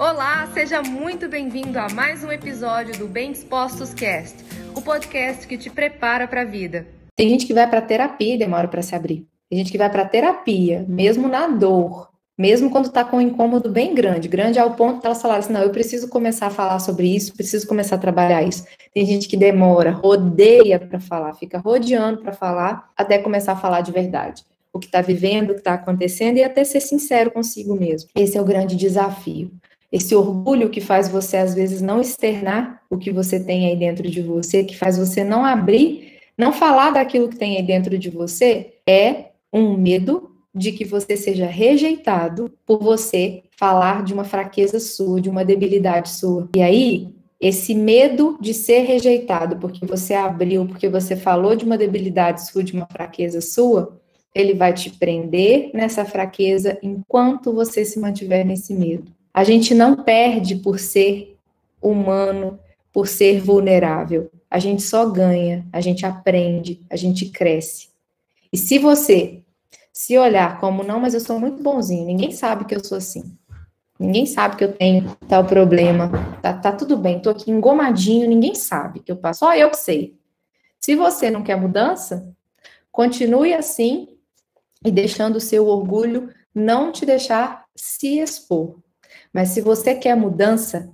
Olá, seja muito bem-vindo a mais um episódio do Bem Dispostos Cast, o podcast que te prepara para a vida. Tem gente que vai para terapia e demora para se abrir. Tem gente que vai para terapia, mesmo na dor, mesmo quando está com um incômodo bem grande, grande ao ponto de elas falarem assim, não, eu preciso começar a falar sobre isso, preciso começar a trabalhar isso. Tem gente que demora, rodeia para falar, fica rodeando para falar, até começar a falar de verdade. O que está vivendo, o que está acontecendo e até ser sincero consigo mesmo. Esse é o grande desafio esse orgulho que faz você às vezes não externar o que você tem aí dentro de você, que faz você não abrir, não falar daquilo que tem aí dentro de você, é um medo de que você seja rejeitado por você falar de uma fraqueza sua, de uma debilidade sua. E aí, esse medo de ser rejeitado porque você abriu, porque você falou de uma debilidade sua, de uma fraqueza sua, ele vai te prender nessa fraqueza enquanto você se mantiver nesse medo. A gente não perde por ser humano, por ser vulnerável. A gente só ganha, a gente aprende, a gente cresce. E se você se olhar como não, mas eu sou muito bonzinho, ninguém sabe que eu sou assim. Ninguém sabe que eu tenho tal problema. Tá, tá tudo bem, tô aqui engomadinho, ninguém sabe que eu passo. Só eu que sei. Se você não quer mudança, continue assim e deixando o seu orgulho não te deixar se expor. Mas se você quer mudança,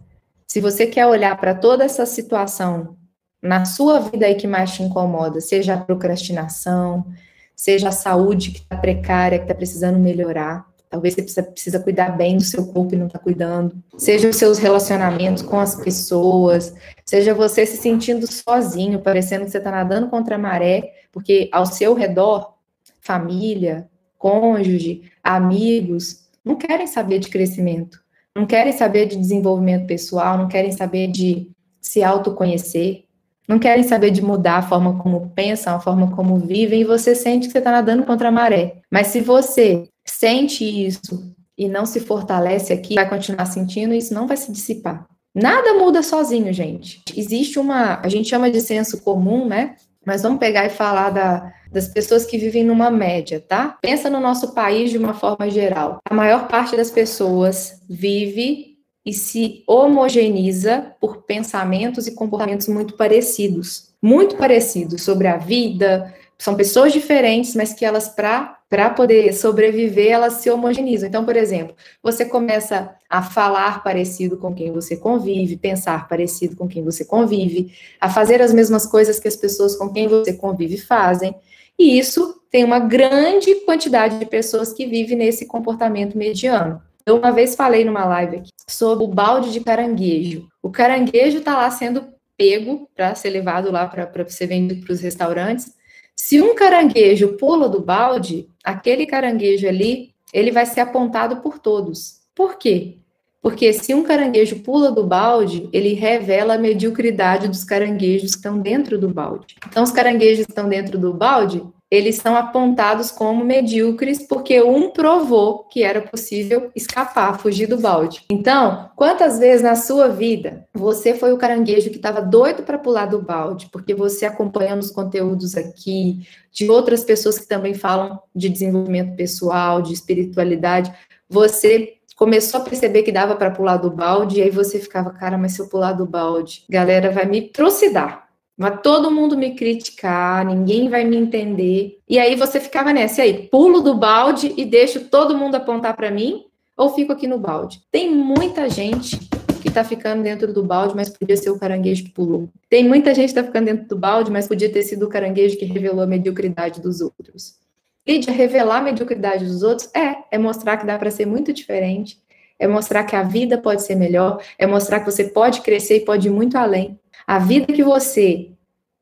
se você quer olhar para toda essa situação na sua vida aí que mais te incomoda, seja a procrastinação, seja a saúde que está precária, que está precisando melhorar, talvez você precisa, precisa cuidar bem do seu corpo e não está cuidando, seja os seus relacionamentos com as pessoas, seja você se sentindo sozinho, parecendo que você está nadando contra a maré, porque ao seu redor, família, cônjuge, amigos, não querem saber de crescimento não querem saber de desenvolvimento pessoal, não querem saber de se autoconhecer, não querem saber de mudar a forma como pensam, a forma como vivem, e você sente que você está nadando contra a maré. Mas se você sente isso e não se fortalece aqui, vai continuar sentindo, isso não vai se dissipar. Nada muda sozinho, gente. Existe uma, a gente chama de senso comum, né? Mas vamos pegar e falar da, das pessoas que vivem numa média, tá? Pensa no nosso país de uma forma geral. A maior parte das pessoas vive e se homogeneiza por pensamentos e comportamentos muito parecidos. Muito parecidos sobre a vida, são pessoas diferentes, mas que elas, para poder sobreviver, elas se homogeneizam. Então, por exemplo, você começa a falar parecido com quem você convive, pensar parecido com quem você convive, a fazer as mesmas coisas que as pessoas com quem você convive fazem. E isso tem uma grande quantidade de pessoas que vivem nesse comportamento mediano. Eu uma vez falei numa live aqui sobre o balde de caranguejo. O caranguejo está lá sendo pego para ser levado lá para ser vendido para os restaurantes. Se um caranguejo pula do balde, aquele caranguejo ali, ele vai ser apontado por todos. Por quê? Porque se um caranguejo pula do balde, ele revela a mediocridade dos caranguejos que estão dentro do balde. Então, os caranguejos que estão dentro do balde, eles são apontados como medíocres porque um provou que era possível escapar, fugir do balde. Então, quantas vezes na sua vida você foi o caranguejo que estava doido para pular do balde, porque você acompanhando os conteúdos aqui, de outras pessoas que também falam de desenvolvimento pessoal, de espiritualidade, você começou a perceber que dava para pular do balde, e aí você ficava, cara, mas se eu pular do balde, galera vai me trucidar Vai todo mundo me criticar, ninguém vai me entender. E aí você ficava nessa, e aí, pulo do balde e deixo todo mundo apontar para mim ou fico aqui no balde? Tem muita gente que tá ficando dentro do balde, mas podia ser o caranguejo que pulou. Tem muita gente que tá ficando dentro do balde, mas podia ter sido o caranguejo que revelou a mediocridade dos outros. Lídia, revelar a mediocridade dos outros é, é mostrar que dá para ser muito diferente, é mostrar que a vida pode ser melhor, é mostrar que você pode crescer e pode ir muito além. A vida que você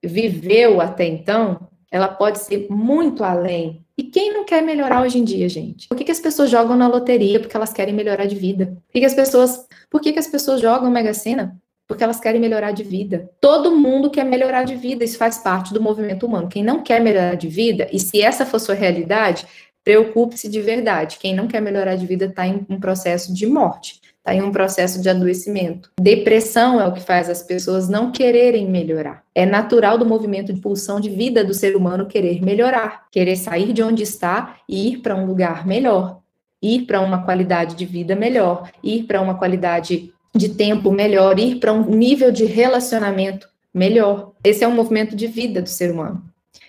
viveu até então, ela pode ser muito além. E quem não quer melhorar hoje em dia, gente? Por que, que as pessoas jogam na loteria? Porque elas querem melhorar de vida. Por que, que as pessoas, por que, que as pessoas jogam Mega Sena? Porque elas querem melhorar de vida. Todo mundo quer melhorar de vida, isso faz parte do movimento humano. Quem não quer melhorar de vida, e se essa for sua realidade, preocupe-se de verdade. Quem não quer melhorar de vida está em um processo de morte está em um processo de adoecimento. Depressão é o que faz as pessoas não quererem melhorar. É natural do movimento de pulsão de vida do ser humano querer melhorar, querer sair de onde está e ir para um lugar melhor. ir para uma qualidade de vida melhor, ir para uma qualidade de tempo melhor, ir para um nível de relacionamento melhor. Esse é um movimento de vida do ser humano.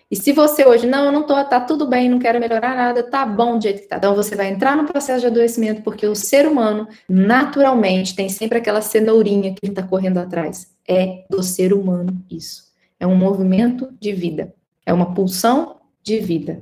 E se você hoje, não, eu não tô, tá tudo bem, não quero melhorar nada, tá bom do jeito que tá. Então você vai entrar no processo de adoecimento, porque o ser humano, naturalmente, tem sempre aquela cenourinha que está correndo atrás. É do ser humano isso. É um movimento de vida. É uma pulsão de vida.